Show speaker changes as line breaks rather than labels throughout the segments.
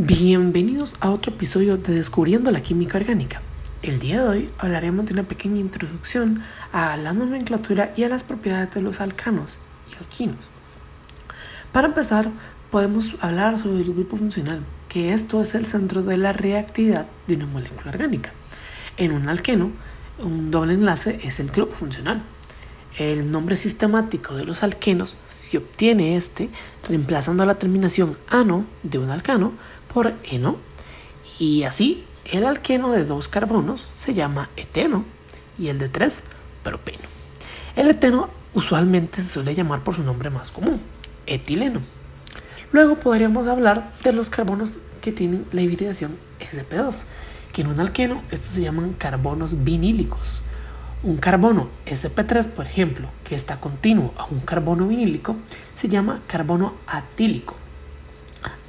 Bienvenidos a otro episodio de Descubriendo la Química Orgánica. El día de hoy hablaremos de una pequeña introducción a la nomenclatura y a las propiedades de los alcanos y alquinos. Para empezar, podemos hablar sobre el grupo funcional, que esto es el centro de la reactividad de una molécula orgánica. En un alqueno, un doble enlace es el grupo funcional. El nombre sistemático de los alquenos se obtiene este reemplazando la terminación ano de un alcano por eno y así el alqueno de dos carbonos se llama eteno y el de tres propeno. El eteno usualmente se suele llamar por su nombre más común, etileno. Luego podríamos hablar de los carbonos que tienen la hibridación sp2, que en un alqueno estos se llaman carbonos vinílicos. Un carbono sp3, por ejemplo, que está continuo a un carbono vinílico, se llama carbono atílico.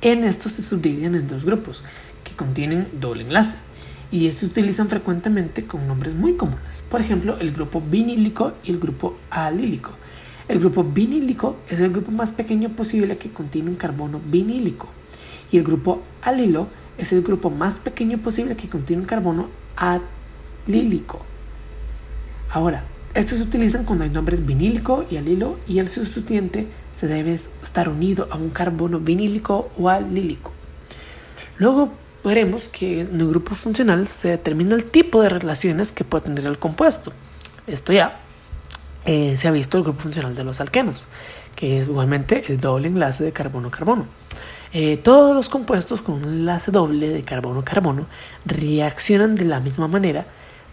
En estos se subdividen en dos grupos que contienen doble enlace y estos se utilizan frecuentemente con nombres muy comunes. Por ejemplo, el grupo vinílico y el grupo alílico. El grupo vinílico es el grupo más pequeño posible que contiene un carbono vinílico y el grupo alilo es el grupo más pequeño posible que contiene un carbono alílico. Ahora, estos se utilizan cuando hay nombres vinílico y alilo y el sustituyente se debe estar unido a un carbono vinílico o alílico. Luego veremos que en el grupo funcional se determina el tipo de relaciones que puede tener el compuesto. Esto ya eh, se ha visto el grupo funcional de los alquenos, que es igualmente el doble enlace de carbono-carbono. Eh, todos los compuestos con un enlace doble de carbono-carbono reaccionan de la misma manera,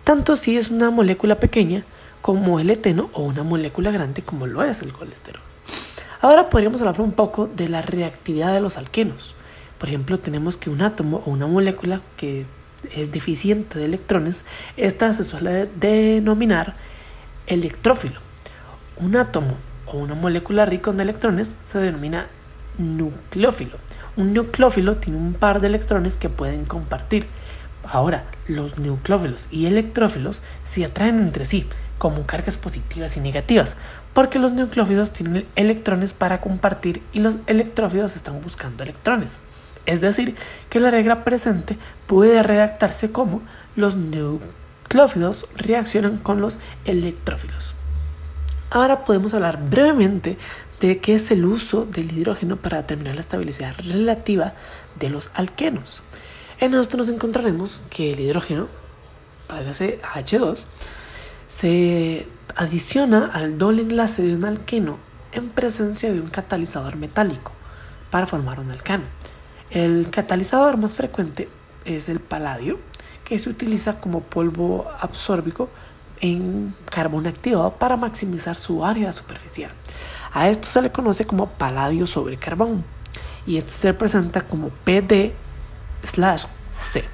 tanto si es una molécula pequeña como el eteno o una molécula grande como lo es el colesterol. Ahora podríamos hablar un poco de la reactividad de los alquenos. Por ejemplo, tenemos que un átomo o una molécula que es deficiente de electrones, esta se suele denominar electrófilo. Un átomo o una molécula rica en electrones se denomina nucleófilo. Un nucleófilo tiene un par de electrones que pueden compartir. Ahora, los nucleófilos y electrófilos se atraen entre sí, como cargas positivas y negativas, porque los nucleófilos tienen electrones para compartir y los electrófilos están buscando electrones. Es decir, que la regla presente puede redactarse como los nucleófilos reaccionan con los electrófilos. Ahora podemos hablar brevemente de qué es el uso del hidrógeno para determinar la estabilidad relativa de los alquenos. En esto nos encontraremos que el hidrógeno, hágase H2, se adiciona al doble enlace de un alqueno en presencia de un catalizador metálico para formar un alcano. El catalizador más frecuente es el paladio, que se utiliza como polvo absórbico en carbón activado para maximizar su área superficial. A esto se le conoce como paladio sobre carbón y esto se representa como PD/C.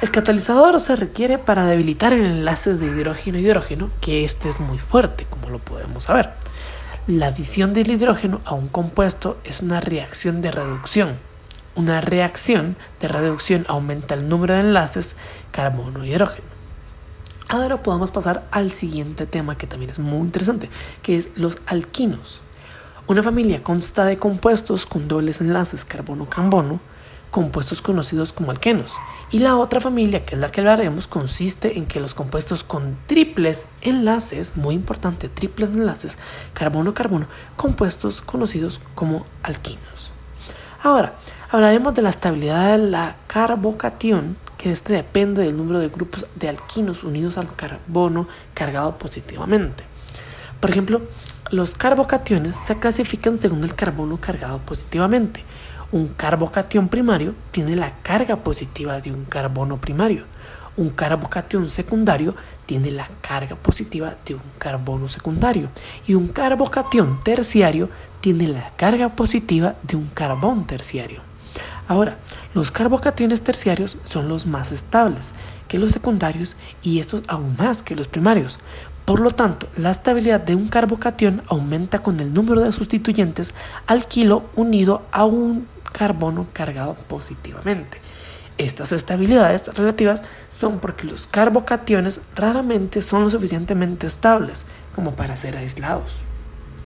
El catalizador se requiere para debilitar el enlace de hidrógeno-hidrógeno, que este es muy fuerte, como lo podemos saber. La adición del hidrógeno a un compuesto es una reacción de reducción. Una reacción de reducción aumenta el número de enlaces carbono-hidrógeno. Ahora podemos pasar al siguiente tema que también es muy interesante, que es los alquinos. Una familia consta de compuestos con dobles enlaces carbono-carbono, compuestos conocidos como alquenos. Y la otra familia, que es la que hablaremos, consiste en que los compuestos con triples enlaces, muy importante, triples enlaces, carbono-carbono, compuestos conocidos como alquinos. Ahora, hablaremos de la estabilidad de la carbocatión, que este depende del número de grupos de alquinos unidos al carbono cargado positivamente. Por ejemplo, los carbocationes se clasifican según el carbono cargado positivamente. Un carbocatión primario tiene la carga positiva de un carbono primario. Un carbocatión secundario tiene la carga positiva de un carbono secundario. Y un carbocatión terciario tiene la carga positiva de un carbón terciario. Ahora, los carbocationes terciarios son los más estables que los secundarios y estos aún más que los primarios. Por lo tanto, la estabilidad de un carbocatión aumenta con el número de sustituyentes al kilo unido a un carbono cargado positivamente. Estas estabilidades relativas son porque los carbocationes raramente son lo suficientemente estables como para ser aislados.